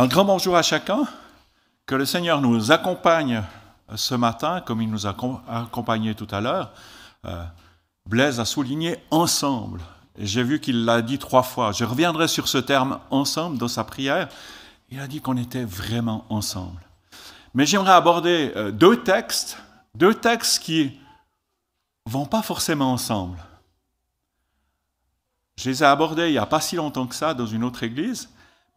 Un grand bonjour à chacun. Que le Seigneur nous accompagne ce matin, comme il nous a accompagnés tout à l'heure. Euh, Blaise a souligné ensemble. J'ai vu qu'il l'a dit trois fois. Je reviendrai sur ce terme ensemble dans sa prière. Il a dit qu'on était vraiment ensemble. Mais j'aimerais aborder euh, deux textes, deux textes qui vont pas forcément ensemble. Je les ai abordés il n'y a pas si longtemps que ça dans une autre église,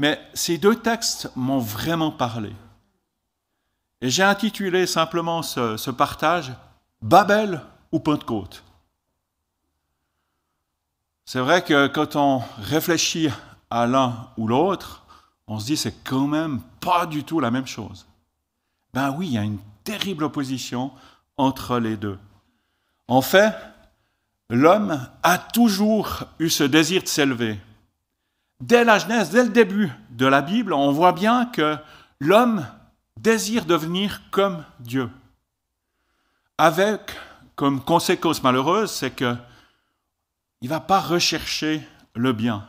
mais ces deux textes m'ont vraiment parlé. Et j'ai intitulé simplement ce, partage Babel ou Pentecôte. C'est vrai que quand on réfléchit à l'un ou l'autre, on se dit c'est quand même pas du tout la même chose. Ben oui, il y a une terrible opposition entre les deux. En fait, l'homme a toujours eu ce désir de s'élever. Dès la Genèse, dès le début de la Bible, on voit bien que l'homme désire devenir comme Dieu. Avec comme conséquence malheureuse, c'est que il va pas rechercher le bien.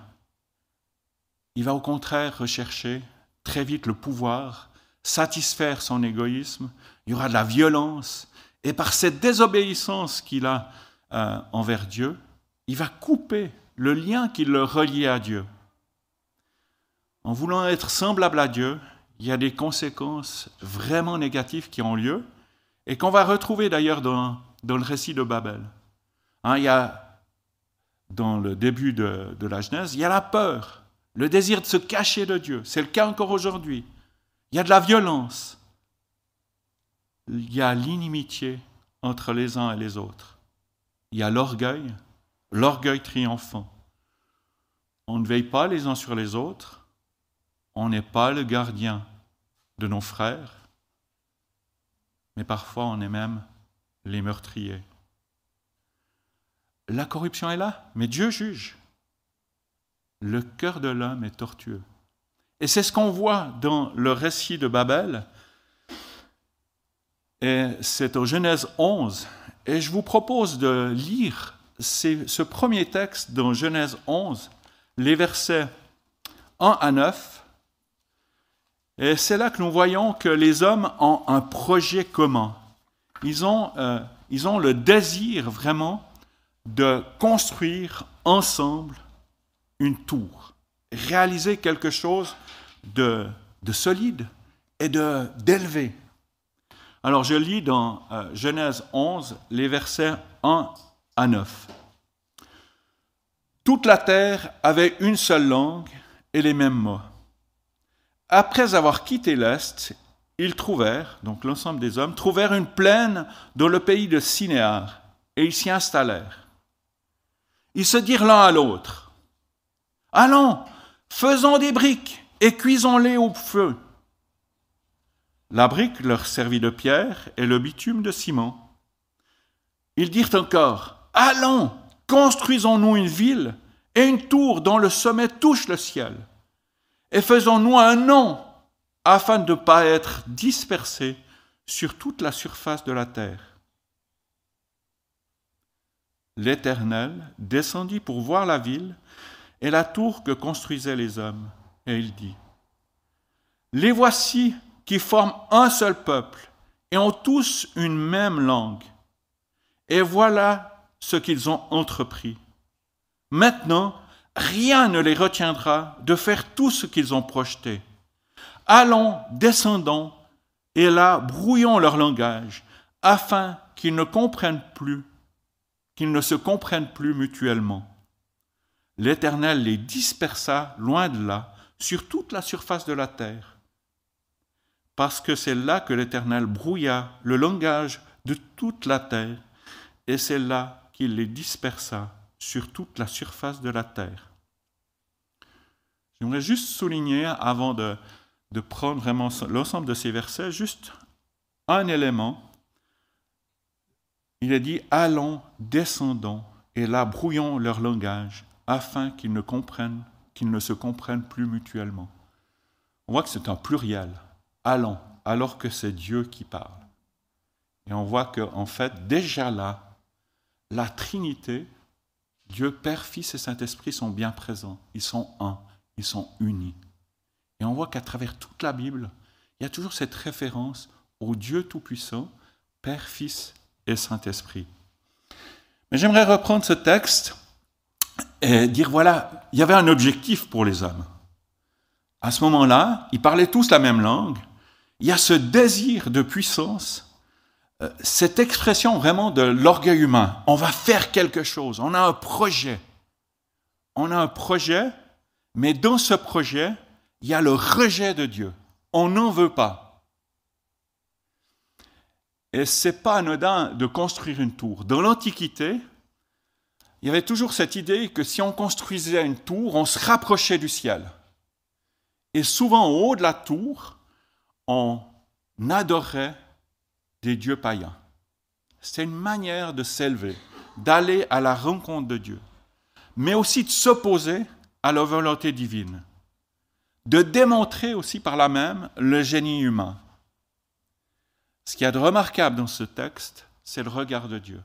Il va au contraire rechercher très vite le pouvoir, satisfaire son égoïsme. Il y aura de la violence. Et par cette désobéissance qu'il a euh, envers Dieu, il va couper le lien qui le reliait à Dieu. En voulant être semblable à Dieu, il y a des conséquences vraiment négatives qui ont lieu et qu'on va retrouver d'ailleurs dans, le récit de Babel. Hein, il y a, dans le début de, de la Genèse, il y a la peur, le désir de se cacher de Dieu. C'est le cas encore aujourd'hui. Il y a de la violence. Il y a l'inimitié entre les uns et les autres. Il y a l'orgueil, l'orgueil triomphant. On ne veille pas les uns sur les autres. On n'est pas le gardien de nos frères, mais parfois on est même les meurtriers. La corruption est là, mais Dieu juge. Le cœur de l'homme est tortueux. Et c'est ce qu'on voit dans le récit de Babel. Et c'est au Genèse 11. Et je vous propose de lire ce premier texte dans Genèse 11, les versets 1 à 9, et c'est là que nous voyons que les hommes ont un projet commun. Ils ont, euh, ils ont le désir vraiment de construire ensemble une tour, réaliser quelque chose de, de solide et d'élevé. Alors je lis dans euh, Genèse 11 les versets 1 à 9. Toute la terre avait une seule langue et les mêmes mots. Après avoir quitté l'Est, ils trouvèrent, donc l'ensemble des hommes, trouvèrent une plaine dans le pays de Sinéar, et ils s'y installèrent. Ils se dirent l'un à l'autre, Allons, faisons des briques et cuisons-les au feu. La brique leur servit de pierre et le bitume de ciment. Ils dirent encore, Allons, construisons-nous une ville et une tour dont le sommet touche le ciel et faisons-nous un nom afin de ne pas être dispersés sur toute la surface de la terre. L'Éternel descendit pour voir la ville et la tour que construisaient les hommes, et il dit, Les voici qui forment un seul peuple et ont tous une même langue. Et voilà ce qu'ils ont entrepris. Maintenant, rien ne les retiendra de faire tout ce qu'ils ont projeté. Allons, descendons, et là brouillons leur langage, afin qu'ils ne comprennent plus, qu'ils ne se comprennent plus mutuellement. L'Éternel les dispersa loin de là, sur toute la surface de la terre, parce que c'est là que l'Éternel brouilla le langage de toute la terre, et c'est là qu'il les dispersa sur toute la surface de la terre. J'aimerais juste souligner, avant de, de prendre vraiment l'ensemble de ces versets, juste un élément. Il est dit Allons, descendons, et là brouillons leur langage, afin qu'ils ne comprennent, qu'ils ne se comprennent plus mutuellement. On voit que c'est un pluriel. Allons, alors que c'est Dieu qui parle. Et on voit qu'en en fait, déjà là, la Trinité Dieu, Père, Fils et Saint-Esprit sont bien présents. Ils sont un. Ils sont unis. Et on voit qu'à travers toute la Bible, il y a toujours cette référence au Dieu Tout-Puissant, Père, Fils et Saint-Esprit. Mais j'aimerais reprendre ce texte et dire, voilà, il y avait un objectif pour les hommes. À ce moment-là, ils parlaient tous la même langue. Il y a ce désir de puissance, cette expression vraiment de l'orgueil humain. On va faire quelque chose, on a un projet. On a un projet, mais dans ce projet, il y a le rejet de Dieu. On n'en veut pas. Et c'est pas anodin de construire une tour. Dans l'Antiquité, il y avait toujours cette idée que si on construisait une tour, on se rapprochait du ciel. Et souvent, au haut de la tour, on adorait des dieux païens. C'est une manière de s'élever, d'aller à la rencontre de Dieu, mais aussi de s'opposer à la volonté divine, de démontrer aussi par là même le génie humain. Ce qu'il y a de remarquable dans ce texte, c'est le regard de Dieu.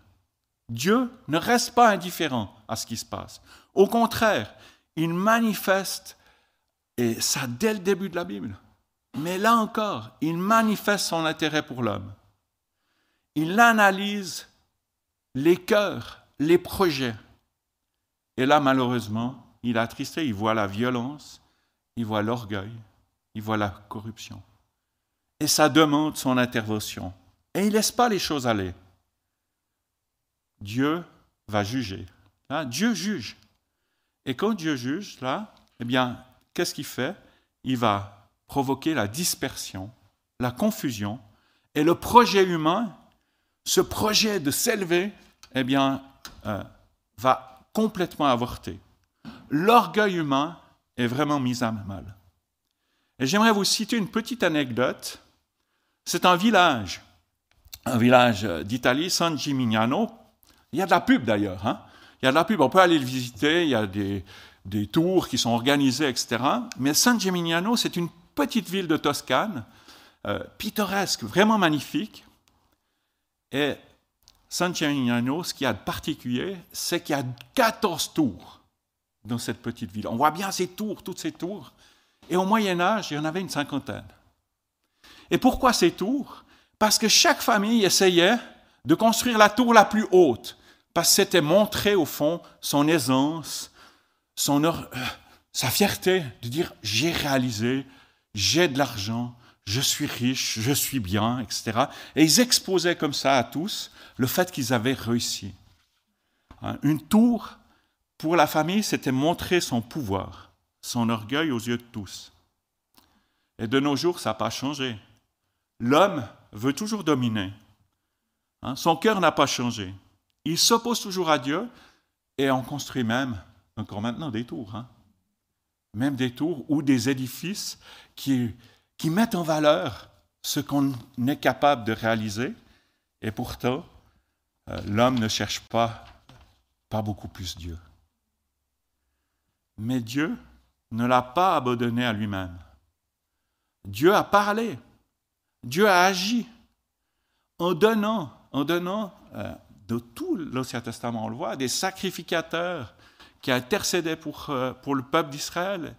Dieu ne reste pas indifférent à ce qui se passe. Au contraire, il manifeste, et ça dès le début de la Bible, mais là encore, il manifeste son intérêt pour l'homme. Il analyse les cœurs, les projets. Et là, malheureusement, il est attristé, il voit la violence, il voit l'orgueil, il voit la corruption. Et ça demande son intervention. Et il ne laisse pas les choses aller. Dieu va juger. Dieu juge. Et quand Dieu juge, là, eh bien, qu'est-ce qu'il fait? Il va provoquer la dispersion, la confusion, et le projet humain, ce projet de s'élever, eh bien, euh, va complètement avorter. L'orgueil humain est vraiment mis à mal. Et j'aimerais vous citer une petite anecdote. C'est un village, un village d'Italie, San Gimignano, il y a de la pub d'ailleurs. Hein. Il y a de la pub, on peut aller le visiter, il y a des, tours qui sont organisés, etc. Mais San Gimignano, c'est une petite ville de Toscane, euh, pittoresque, vraiment magnifique. Et San Gimignano, ce qu'il y a de particulier, c'est qu'il y a 14 tours dans cette petite ville. On voit bien ces tours, toutes ces tours. Et au Moyen Âge, il y en avait une cinquantaine. Et pourquoi ces tours? Parce que chaque famille essayait de construire la tour la plus haute, parce que c'était montrer au fond son aisance, son, euh, sa fierté de dire j'ai réalisé, j'ai de l'argent, je suis riche, je suis bien, etc. Et ils exposaient comme ça à tous le fait qu'ils avaient réussi. Hein, une tour, pour la famille, c'était montrer son pouvoir, son orgueil aux yeux de tous. Et de nos jours, ça n'a pas changé. L'homme veut toujours dominer. Hein, son cœur n'a pas changé. Il s'oppose toujours à Dieu et on construit même, encore maintenant, des tours. Hein. Même des tours ou des édifices qui, qui mettent en valeur ce qu'on est capable de réaliser. Et pourtant, euh, l'homme ne cherche pas, beaucoup plus Dieu. Mais Dieu ne l'a pas abandonné à lui-même. Dieu a parlé. Dieu a agi en donnant en donnant euh, de tout l'Ancien Testament, on le voit, des sacrificateurs qui intercédaient pour, euh, pour le peuple d'Israël,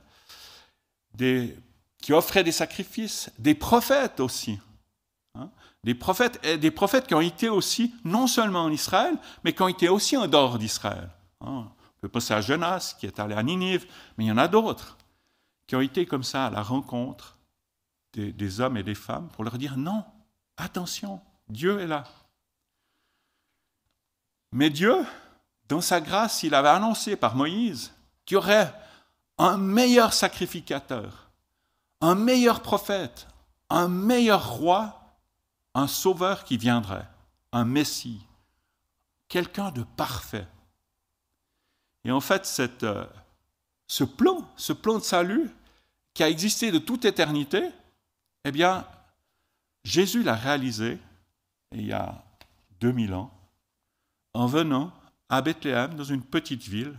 qui offraient des sacrifices, des prophètes aussi. Hein, des, prophètes, qui ont été aussi, non seulement en Israël, mais qui ont été aussi en dehors d'Israël. Hein. on peut penser à Jonas, qui est allé à Ninive, mais il y en a d'autres qui ont été comme ça à la rencontre des hommes et des femmes pour leur dire non, attention, Dieu est là. Mais Dieu, dans sa grâce, il avait annoncé par Moïse qu'il y aurait un meilleur sacrificateur, un meilleur prophète, un meilleur roi, un sauveur qui viendrait, un Messie, quelqu'un de parfait. Et en fait, cette, euh, ce plan, ce plan de salut qui a existé de toute éternité, eh bien, Jésus l'a réalisé il y a 2000 ans en venant à Bethléem, dans une petite ville,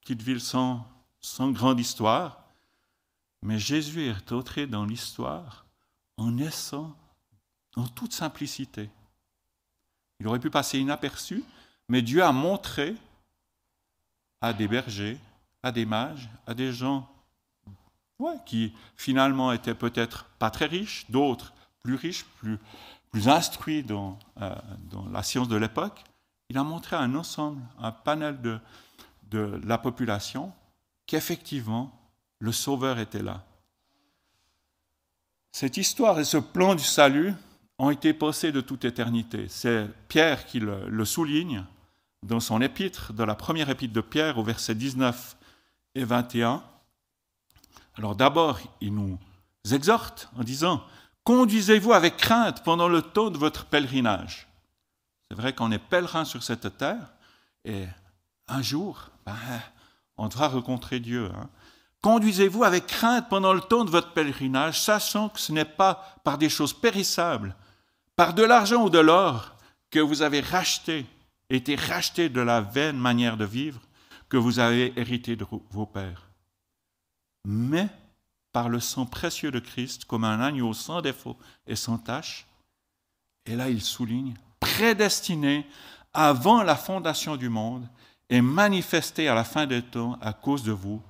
petite ville sans, sans grande histoire, mais Jésus est entré dans l'histoire en naissant en toute simplicité. Il aurait pu passer inaperçu, mais Dieu a montré à des bergers, à des mages, à des gens qui finalement étaient peut-être pas très riches, d'autres plus riches, plus, instruits dans, euh, dans la science de l'époque. Il a montré un ensemble, un panel de, de la population qu'effectivement le Sauveur était là. Cette histoire et ce plan du salut ont été passés de toute éternité. C'est Pierre qui le, souligne dans son épître, dans la première épître de Pierre, au verset 19 et 21. Alors d'abord, il nous exhorte en disant, Conduisez-vous avec crainte pendant le temps de votre pèlerinage. C'est vrai qu'on est pèlerin sur cette terre et un jour, ben, on devra rencontrer Dieu. Hein. Conduisez-vous avec crainte pendant le temps de votre pèlerinage, sachant que ce n'est pas par des choses périssables, par de l'argent ou de l'or que vous avez racheté, été racheté de la vaine manière de vivre que vous avez hérité de vos pères, mais par le sang précieux de Christ comme un agneau sans défaut et sans tache. Et là, il souligne, prédestiné avant la fondation du monde et manifesté à la fin des temps à cause de vous,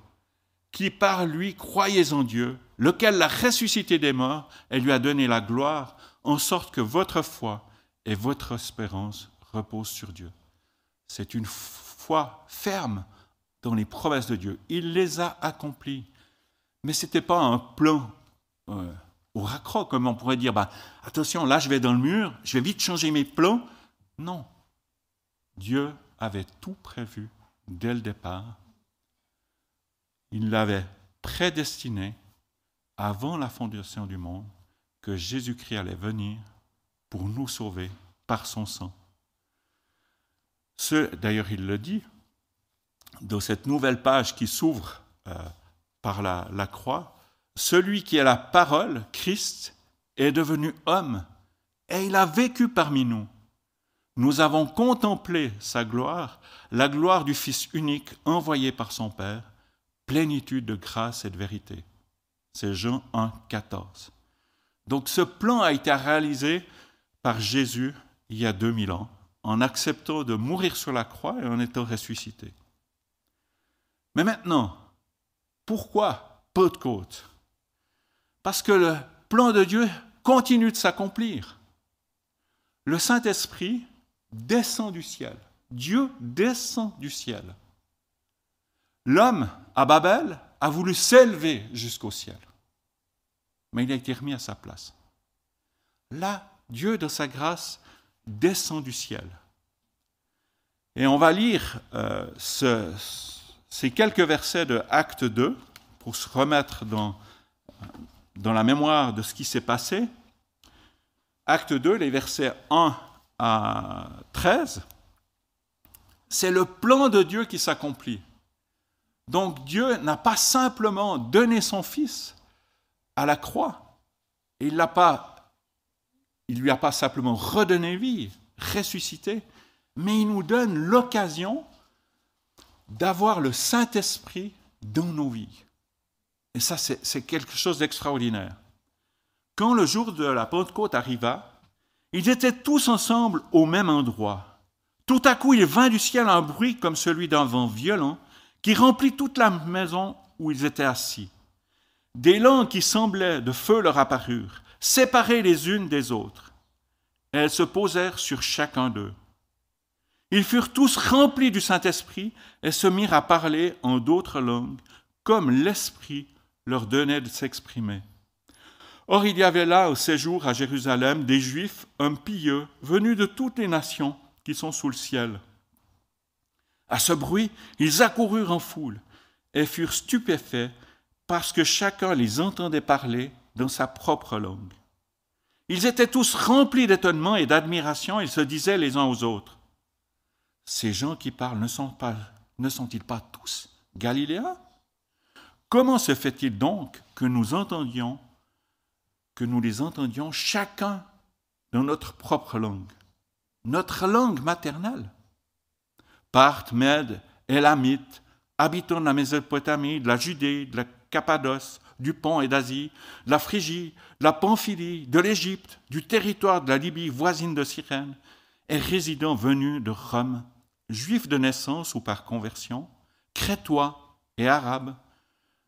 qui par lui croyez en Dieu, lequel l'a ressuscité des morts et lui a donné la gloire, en sorte que votre foi et votre espérance reposent sur Dieu. C'est une foi ferme dans les promesses de Dieu. Il les a accomplies. Mais ce n'était pas un plan euh, au raccroc, comme on pourrait dire, bah, attention, là je vais dans le mur, je vais vite changer mes plans. Non. Dieu avait tout prévu dès le départ. Il l'avait prédestiné avant la fondation du monde que Jésus-Christ allait venir pour nous sauver par son sang. Ce, d'ailleurs, il le dit dans cette nouvelle page qui s'ouvre euh, par la, la croix. Celui qui est la parole, Christ, est devenu homme et il a vécu parmi nous nous avons contemplé sa gloire, la gloire du Fils unique envoyé par son Père, plénitude de grâce et de vérité. C'est Jean 1, 14. Donc ce plan a été réalisé par Jésus il y a 2000 ans, en acceptant de mourir sur la croix et en étant ressuscité. Mais maintenant, pourquoi Côte Parce que le plan de Dieu continue de s'accomplir. Le Saint-Esprit descend du ciel. Dieu descend du ciel. L'homme, à Babel, a voulu s'élever jusqu'au ciel. Mais il a été remis à sa place. Là, Dieu, de sa grâce, descend du ciel. Et on va lire euh, ces quelques versets de Acte 2 pour se remettre dans, dans la mémoire de ce qui s'est passé. Acte 2, les versets 1 à 13, c'est le plan de Dieu qui s'accomplit. Donc Dieu n'a pas simplement donné son Fils à la croix, il l'a pas, il lui a pas simplement redonné vie, ressuscité, mais il nous donne l'occasion d'avoir le Saint-Esprit dans nos vies. Et ça, c'est quelque chose d'extraordinaire. Quand le jour de la Pentecôte arriva, ils étaient tous ensemble au même endroit. Tout à coup, il vint du ciel un bruit comme celui d'un vent violent qui remplit toute la maison où ils étaient assis. Des langues qui semblaient de feu leur apparurent, séparées les unes des autres. elles se posèrent sur chacun d'eux. Ils furent tous remplis du Saint-Esprit et se mirent à parler en d'autres langues, comme l'Esprit leur donnait de s'exprimer. Or il y avait là au séjour à Jérusalem des Juifs, hommes pieux, venus de toutes les nations qui sont sous le ciel. À ce bruit, ils accoururent en foule et furent stupéfaits parce que chacun les entendait parler dans sa propre langue. Ils étaient tous remplis d'étonnement et d'admiration, ils se disaient les uns aux autres, Ces gens qui parlent ne, sont-ils pas tous Galiléens? Comment se fait-il donc que nous entendions que nous les entendions chacun dans notre propre langue, notre langue maternelle? Parthes, Mèdes, Élamites, habitants de la Mésopotamie, de la Judée, de la Cappadoce, du Pont et d'Asie, de la Phrygie, de la Pamphylie, de l'Égypte, du territoire de la Libye voisine de Cyrène, et résidents venus de Rome, juifs de naissance ou par conversion, crétois et arabes,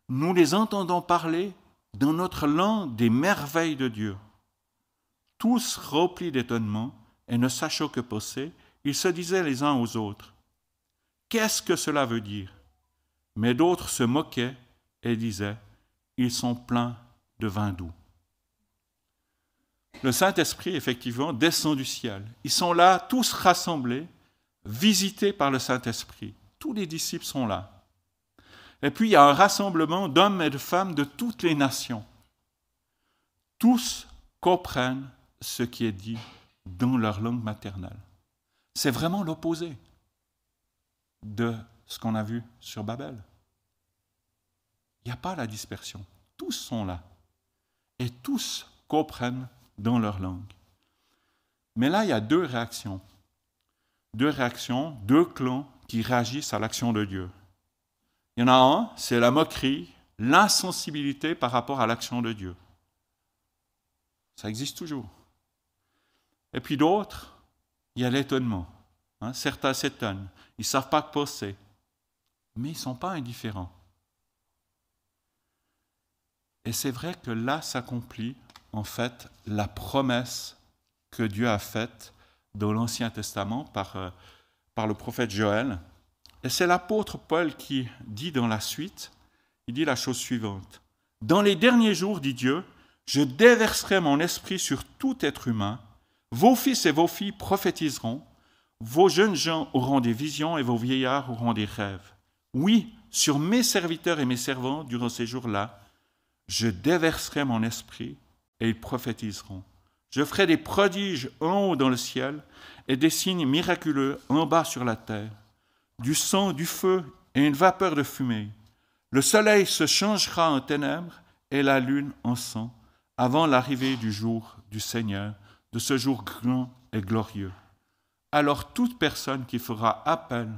nous les entendons parler dans notre langue des merveilles de Dieu. Tous remplis d'étonnement et ne sachant que penser, ils se disaient les uns aux autres, Qu'est-ce que cela veut dire? Mais d'autres se moquaient et disaient, Ils sont pleins de vin doux. Le Saint-Esprit, effectivement, descend du ciel. Ils sont là, tous rassemblés, visités par le Saint-Esprit. Tous les disciples sont là. Et puis il y a un rassemblement d'hommes et de femmes de toutes les nations. Tous comprennent ce qui est dit dans leur langue maternelle. C'est vraiment l'opposé de ce qu'on a vu sur Babel. Il n'y a pas la dispersion. Tous sont là. Et tous comprennent dans leur langue. Mais là, il y a deux réactions. Deux réactions, deux clans qui réagissent à l'action de Dieu. Il y en a un, c'est la moquerie, l'insensibilité par rapport à l'action de Dieu. Ça existe toujours. Et puis d'autres, il y a l'étonnement. Hein. certains s'étonnent, ils ne savent pas que penser, mais ils ne sont pas indifférents. Et c'est vrai que là s'accomplit en fait la promesse que Dieu a faite dans l'Ancien Testament par, euh, par le prophète Joël. Et c'est l'apôtre Paul qui dit dans la suite, il dit la chose suivante. Dans les derniers jours, dit Dieu, je déverserai mon esprit sur tout être humain. Vos fils et vos filles prophétiseront. Vos jeunes gens auront des visions et vos vieillards auront des rêves. Oui, sur mes serviteurs et mes servants durant ces jours-là, je déverserai mon esprit et ils prophétiseront. Je ferai des prodiges en haut dans le ciel et des signes miraculeux en bas sur la terre du sang, du feu et une vapeur de fumée. Le soleil se changera en ténèbres et la lune en sang avant l'arrivée du jour du Seigneur, de ce jour grand et glorieux. Alors toute personne qui fera appel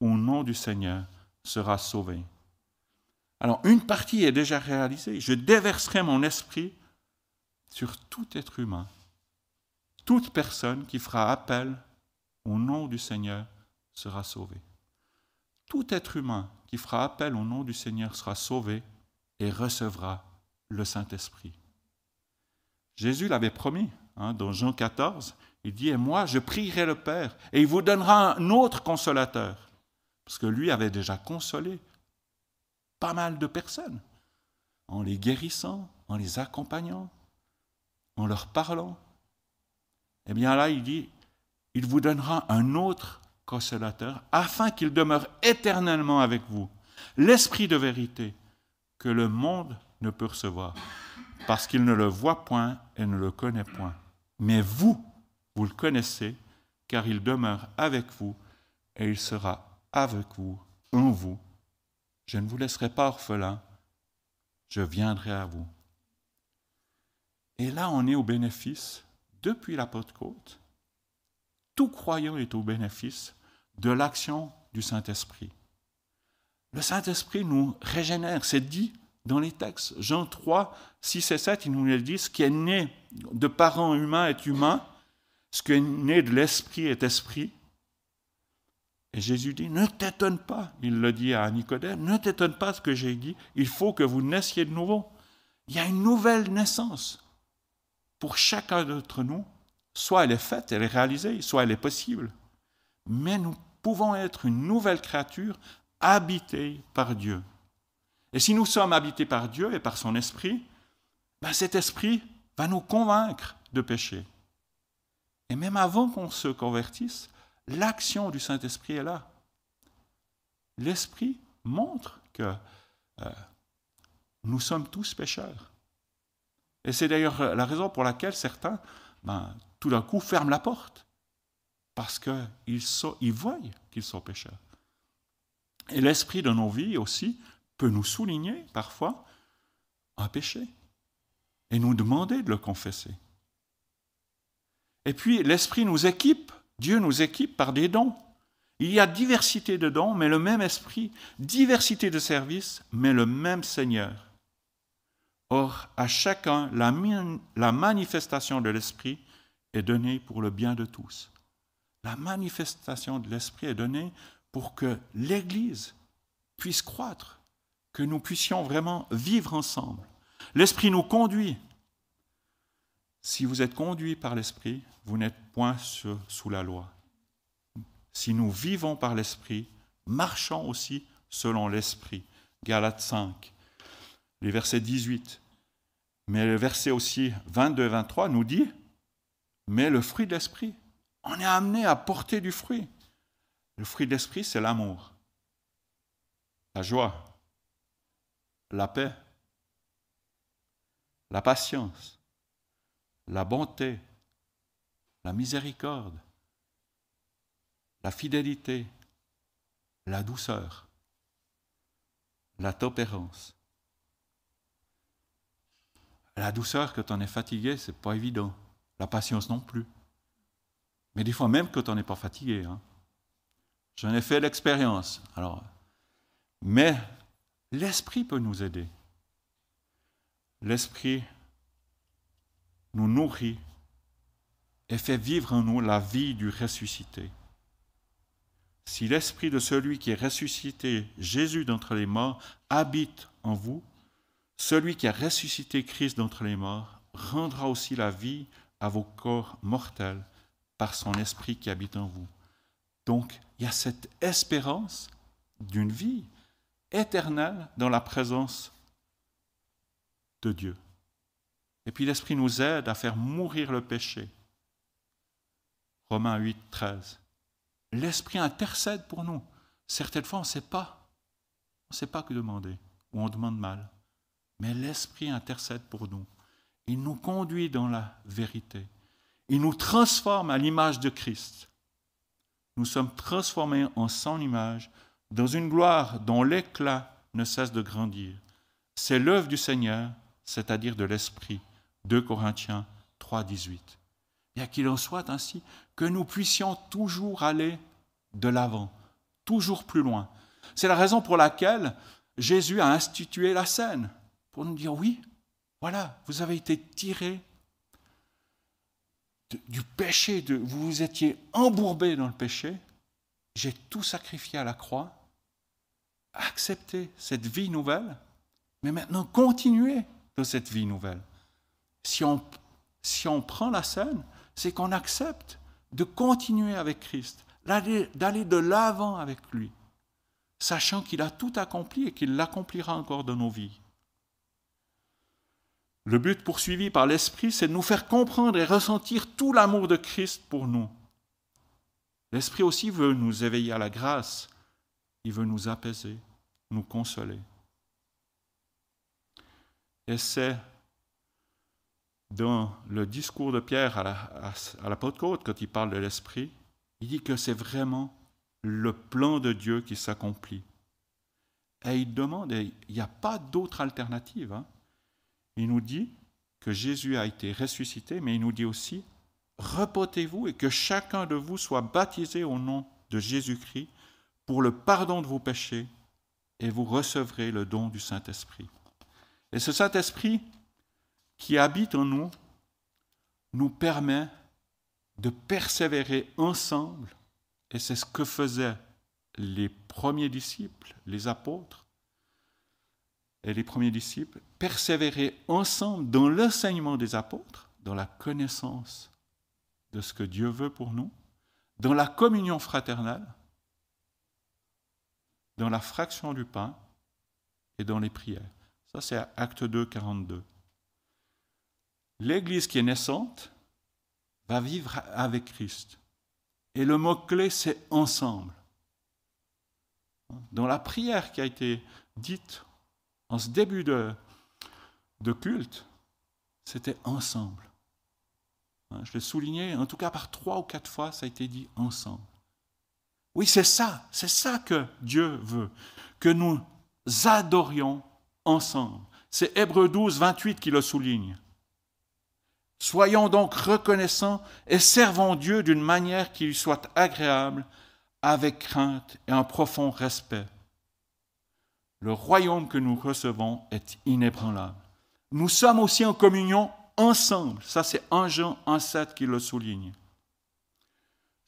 au nom du Seigneur sera sauvée. Alors une partie est déjà réalisée. Je déverserai mon esprit sur tout être humain. Toute personne qui fera appel au nom du Seigneur sera sauvée tout être humain qui fera appel au nom du Seigneur sera sauvé et recevra le Saint-Esprit. Jésus l'avait promis hein, dans Jean 14. Il dit, et moi, je prierai le Père, et il vous donnera un autre consolateur. Parce que lui avait déjà consolé pas mal de personnes, en les guérissant, en les accompagnant, en leur parlant. Eh bien là, il dit, il vous donnera un autre consolateur, afin qu'il demeure éternellement avec vous. L'esprit de vérité que le monde ne peut recevoir, parce qu'il ne le voit point et ne le connaît point. Mais vous, vous le connaissez, car il demeure avec vous et il sera avec vous, en vous. Je ne vous laisserai pas orphelin, je viendrai à vous. Et là, on est au bénéfice, depuis la Côte, tout croyant est au bénéfice de l'action du Saint-Esprit. Le Saint-Esprit nous régénère, c'est dit dans les textes. Jean 3, 6 et 7, il nous le dit, ce qui est né de parents humains est humain, ce qui est né de l'Esprit est esprit. Et Jésus dit, ne t'étonne pas, il le dit à Nicodème, ne t'étonne pas ce que j'ai dit, il faut que vous naissiez de nouveau. Il y a une nouvelle naissance pour chacun d'entre nous. Soit elle est faite, elle est réalisée, soit elle est possible. Mais nous pouvons être une nouvelle créature habitée par Dieu. Et si nous sommes habités par Dieu et par son esprit, ben cet esprit va nous convaincre de pécher. Et même avant qu'on se convertisse, l'action du Saint-Esprit est là. L'Esprit montre que euh, nous sommes tous pécheurs. Et c'est d'ailleurs la raison pour laquelle certains, ben, tout d'un coup, ferment la porte parce qu'ils ils voient qu'ils sont pécheurs. Et l'esprit de nos vies aussi peut nous souligner parfois un péché et nous demander de le confesser. Et puis l'esprit nous équipe, Dieu nous équipe par des dons. Il y a diversité de dons, mais le même esprit, diversité de services, mais le même Seigneur. Or, à chacun, la, manifestation de l'esprit est donnée pour le bien de tous la manifestation de l'Esprit est donnée pour que l'Église puisse croître, que nous puissions vraiment vivre ensemble. L'Esprit nous conduit. Si vous êtes conduit par l'Esprit, vous n'êtes point sous la loi. Si nous vivons par l'Esprit, marchons aussi selon l'Esprit. Galates 5, les versets 18. Mais le verset aussi 22 et 23 nous dit, mais le fruit de l'Esprit, on est amené à porter du fruit. Le fruit de l'Esprit, c'est l'amour, la joie, la paix, la patience, la bonté, la miséricorde, la fidélité, la douceur, la tempérance. La douceur, quand on est fatigué, c'est pas évident. La patience non plus. Mais des fois, même quand on n'est pas fatigué. Hein. J'en ai fait l'expérience. Alors, mais l'esprit peut nous aider. L'esprit nous nourrit et fait vivre en nous la vie du ressuscité. Si l'esprit de celui qui est ressuscité, Jésus d'entre les morts, habite en vous, celui qui a ressuscité Christ d'entre les morts rendra aussi la vie à vos corps mortels par son esprit qui habite en vous. Donc, il y a cette espérance d'une vie éternelle dans la présence de Dieu. Et puis l'Esprit nous aide à faire mourir le péché. Romains 8, 13. L'Esprit intercède pour nous. Certaines fois, on ne sait pas. On ne sait pas que demander, ou on demande mal. Mais l'Esprit intercède pour nous. Il nous conduit dans la vérité. Il nous transforme à l'image de Christ. Nous sommes transformés en son image, dans une gloire dont l'éclat ne cesse de grandir. C'est l'œuvre du Seigneur, c'est-à-dire de l'Esprit. 2 Corinthiens 3, 18. Bien qu'il en soit ainsi, que nous puissions toujours aller de l'avant, toujours plus loin. C'est la raison pour laquelle Jésus a institué la scène, pour nous dire oui, voilà, vous avez été tirés du péché, vous vous étiez embourbés dans le péché, j'ai tout sacrifié à la croix, acceptez cette vie nouvelle, mais maintenant continuez dans cette vie nouvelle. Si on, prend la scène, c'est qu'on accepte de continuer avec Christ, d'aller de l'avant avec lui, sachant qu'il a tout accompli et qu'il l'accomplira encore dans nos vies. Le but poursuivi par l'Esprit, c'est de nous faire comprendre et ressentir tout l'amour de Christ pour nous. L'Esprit aussi veut nous éveiller à la grâce, il veut nous apaiser, nous consoler. Et c'est dans le discours de Pierre à la, à, la Côte, quand il parle de l'Esprit, il dit que c'est vraiment le plan de Dieu qui s'accomplit. Et il demande, il n'y a pas d'autre alternative. Hein. Il nous dit que Jésus a été ressuscité, mais il nous dit aussi, repotez-vous et que chacun de vous soit baptisé au nom de Jésus-Christ pour le pardon de vos péchés, et vous recevrez le don du Saint-Esprit. Et ce Saint-Esprit, qui habite en nous nous permet de persévérer ensemble, et c'est ce que faisaient les premiers disciples, les apôtres et les premiers disciples, persévérer ensemble dans l'enseignement des apôtres, dans la connaissance de ce que Dieu veut pour nous, dans la communion fraternelle, dans la fraction du pain et dans les prières. Ça, c'est Acte 2, 42 l'Église qui est naissante va vivre avec Christ. Et le mot-clé, c'est ensemble. Dans la prière qui a été dite en ce début de, culte, c'était ensemble. Je l'ai souligné, en tout cas par trois ou quatre fois, ça a été dit ensemble. Oui, c'est ça, c'est ça que Dieu veut, que nous adorions ensemble. C'est Hébreu 12, 28 qui le souligne. Soyons donc reconnaissants et servons Dieu d'une manière qui lui soit agréable, avec crainte et un profond respect. Le royaume que nous recevons est inébranlable. Nous sommes aussi en communion ensemble. Ça, c'est 1 Jean 1,7 qui le souligne.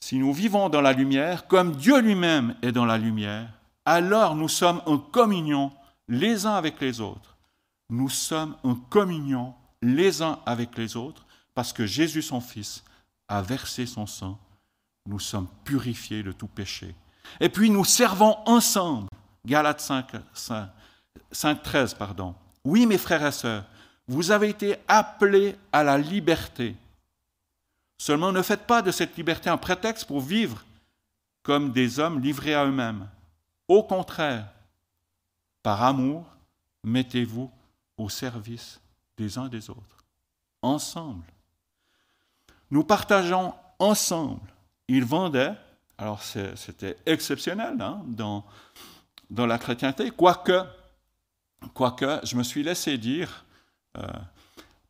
Si nous vivons dans la lumière, comme Dieu lui-même est dans la lumière, alors nous sommes en communion les uns avec les autres. Nous sommes en communion les uns avec les autres parce que Jésus, son Fils, a versé son sang. Nous sommes purifiés de tout péché. Et puis nous servons ensemble. Galates 5, 5, 13, pardon. Oui, mes frères et sœurs, vous avez été appelés à la liberté. Seulement ne faites pas de cette liberté un prétexte pour vivre comme des hommes livrés à eux-mêmes. Au contraire, par amour, mettez-vous au service des uns des autres, ensemble. Nous partageons ensemble. Ils vendaient, alors c'était exceptionnel hein, dans, dans la chrétienté, quoique, quoique je me suis laissé dire, euh,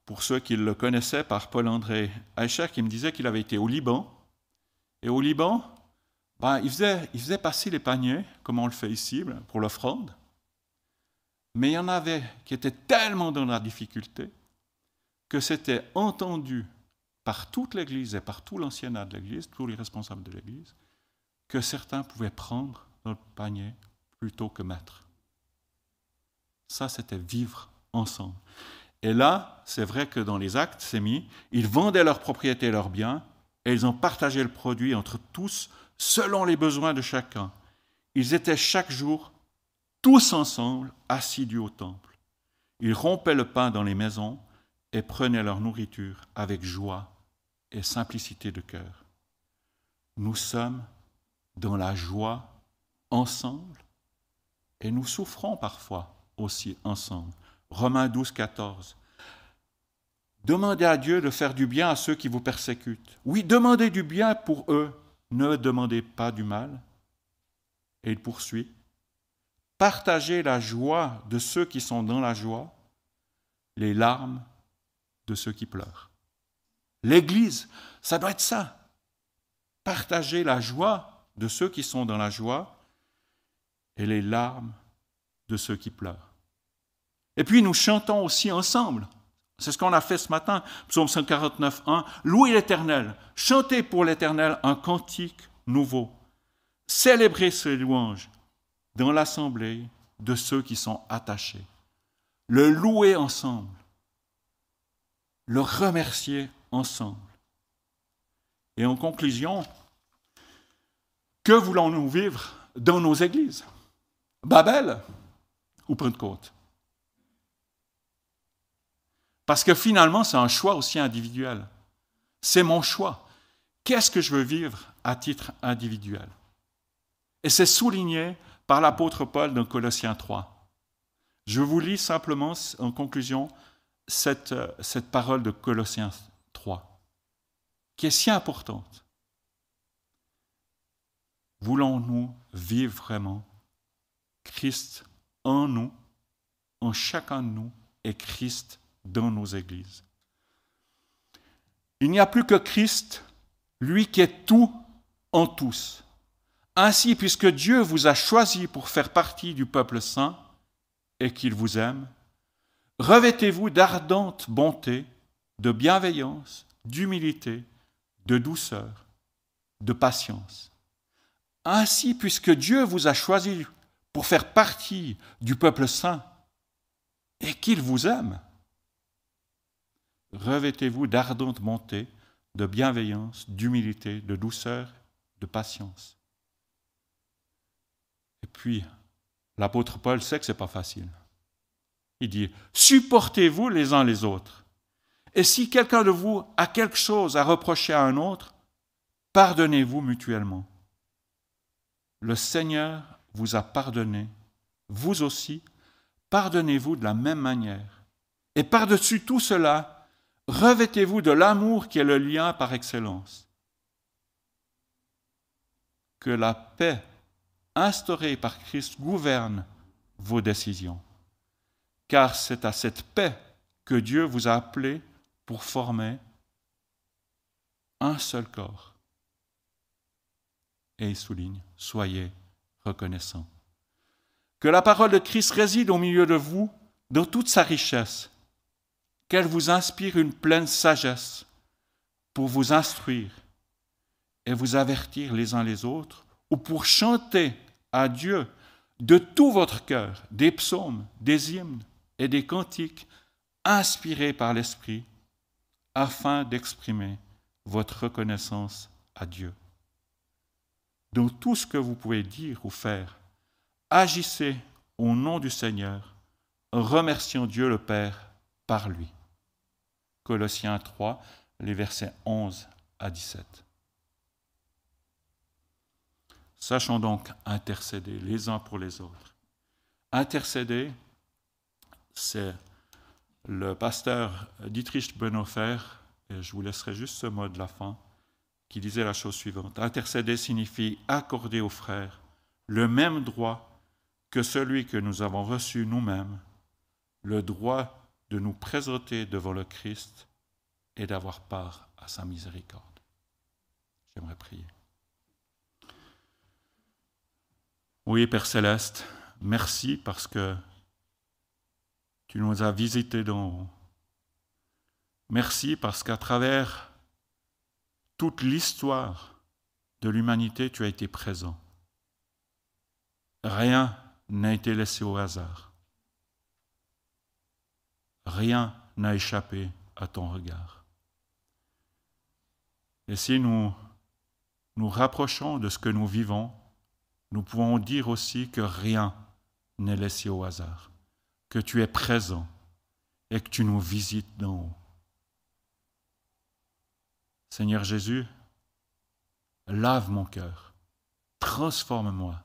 pour ceux qui le connaissaient, par Paul-André Eicher, qui me disait qu'il avait été au Liban. Et au Liban, ben, il, faisait, il faisait passer les paniers, comme on le fait ici, pour l'offrande. Mais il y en avait qui étaient tellement dans la difficulté que c'était entendu par toute l'Église et par tout l'anciennat de l'Église, tous les responsables de l'Église, que certains pouvaient prendre notre panier plutôt que mettre. Ça, c'était vivre ensemble. Et là, c'est vrai que dans les actes, c'est mis, ils vendaient leurs propriétés et leurs biens, et ils ont partagé le produit entre tous selon les besoins de chacun. Ils étaient chaque jour tous ensemble assidus au temple. Ils rompaient le pain dans les maisons et prenaient leur nourriture avec joie et simplicité de cœur. Nous sommes dans la joie ensemble et nous souffrons parfois aussi ensemble. Romains 12, 14. Demandez à Dieu de faire du bien à ceux qui vous persécutent. Oui, demandez du bien pour eux. Ne demandez pas du mal. Et il poursuit. Partagez la joie de ceux qui sont dans la joie, les larmes de ceux qui pleurent. L'Église, ça doit être ça. Partager la joie de ceux qui sont dans la joie et les larmes de ceux qui pleurent. Et puis nous chantons aussi ensemble. C'est ce qu'on a fait ce matin, psaume 149, 1. Louez l'Éternel, chantez pour l'Éternel un cantique nouveau. Célébrez ses louanges dans l'assemblée de ceux qui sont attachés. Le louer ensemble, le remercier ensemble. Et en conclusion, que voulons-nous vivre dans nos églises? Babel ou Pentecôte? Parce que finalement, c'est un choix aussi individuel. C'est mon choix. Qu'est-ce que je veux vivre à titre individuel? Et c'est souligné par l'apôtre Paul dans Colossiens 3. Je vous lis simplement en conclusion cette, parole de Colossiens 3, qui est si importante. Voulons-nous vivre vraiment Christ en nous, en chacun de nous, et Christ dans nos églises? Il n'y a plus que Christ, lui qui est tout en tous. Ainsi, puisque Dieu vous a choisi pour faire partie du peuple saint et qu'il vous aime, revêtez-vous d'ardente bonté, de bienveillance, d'humilité, de douceur, de patience. Ainsi, puisque Dieu vous a choisi pour faire partie du peuple saint et qu'il vous aime, revêtez-vous d'ardente bonté, de bienveillance, d'humilité, de douceur, de patience. Et puis, l'apôtre Paul sait que ce n'est pas facile. Il dit, supportez-vous les uns les autres. Et si quelqu'un de vous a quelque chose à reprocher à un autre, pardonnez-vous mutuellement. Le Seigneur vous a pardonné, vous aussi, pardonnez-vous de la même manière. Et par-dessus tout cela, revêtez-vous de l'amour qui est le lien par excellence. Que la paix instaurée par Christ gouverne vos décisions, car c'est à cette paix que Dieu vous a appelé pour former un seul corps. Et il souligne, soyez reconnaissants. Que la parole de Christ réside au milieu de vous dans toute sa richesse qu'elle vous inspire une pleine sagesse pour vous instruire et vous avertir les uns les autres, ou pour chanter à Dieu de tout votre cœur des psaumes, des hymnes et des cantiques inspirés par l'Esprit, afin d'exprimer votre reconnaissance à Dieu. Dans tout ce que vous pouvez dire ou faire, agissez au nom du Seigneur, remercions Dieu le Père par lui. Colossiens 3, les versets 11 à 17. Sachons donc intercéder les uns pour les autres. Intercéder, c'est le pasteur Dietrich Bonhoeffer, et je vous laisserai juste ce mot de la fin, qui disait la chose suivante. Intercéder signifie accorder aux frères le même droit que celui que nous avons reçu nous-mêmes, le droit de nous présenter devant le Christ et d'avoir part à sa miséricorde. J'aimerais prier. Oui, Père céleste, merci parce que tu nous as visités d'en haut. Merci parce qu'à travers toute l'histoire de l'humanité, tu as été présent. Rien n'a été laissé au hasard. Rien n'a échappé à ton regard. Et si nous nous rapprochons de ce que nous vivons, nous pouvons dire aussi que rien n'est laissé au hasard, que tu es présent et que tu nous visites d'en haut. Seigneur Jésus, lave mon cœur, transforme-moi,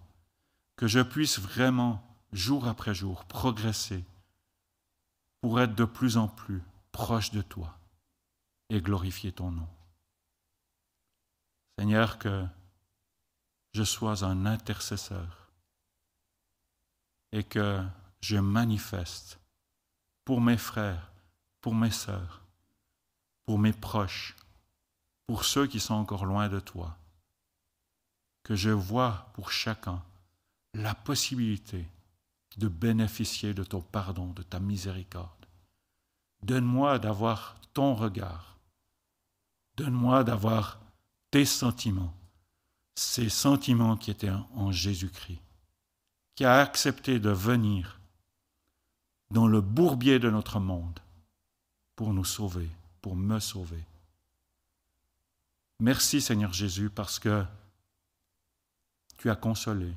que je puisse vraiment, jour après jour, progresser pour être de plus en plus proche de toi et glorifier ton nom. Seigneur, que je sois un intercesseur et que je manifeste pour mes frères, pour mes sœurs, pour mes proches, pour ceux qui sont encore loin de toi, que je vois pour chacun la possibilité de bénéficier de ton pardon, de ta miséricorde. Donne-moi d'avoir ton regard. Donne-moi d'avoir tes sentiments ces sentiments qui étaient en Jésus-Christ, qui a accepté de venir dans le bourbier de notre monde pour nous sauver, pour me sauver. Merci Seigneur Jésus parce que tu as consolé,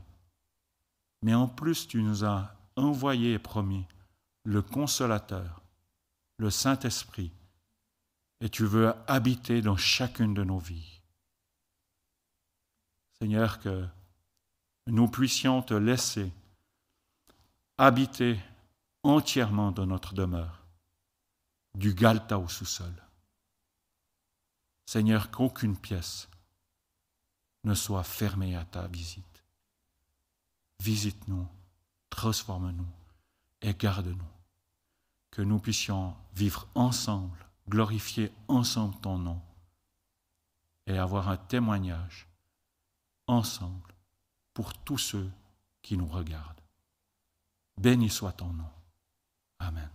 mais en plus tu nous as envoyé et promis le consolateur, le Saint-Esprit, et tu veux habiter dans chacune de nos vies. Seigneur, que nous puissions te laisser habiter entièrement dans notre demeure, du galta au sous-sol. Seigneur, qu'aucune pièce ne soit fermée à ta visite. Visite-nous, transforme-nous et garde-nous. Que nous puissions vivre ensemble, glorifier ensemble ton nom et avoir un témoignage ensemble pour tous ceux qui nous regardent. Béni soit ton nom. Amen.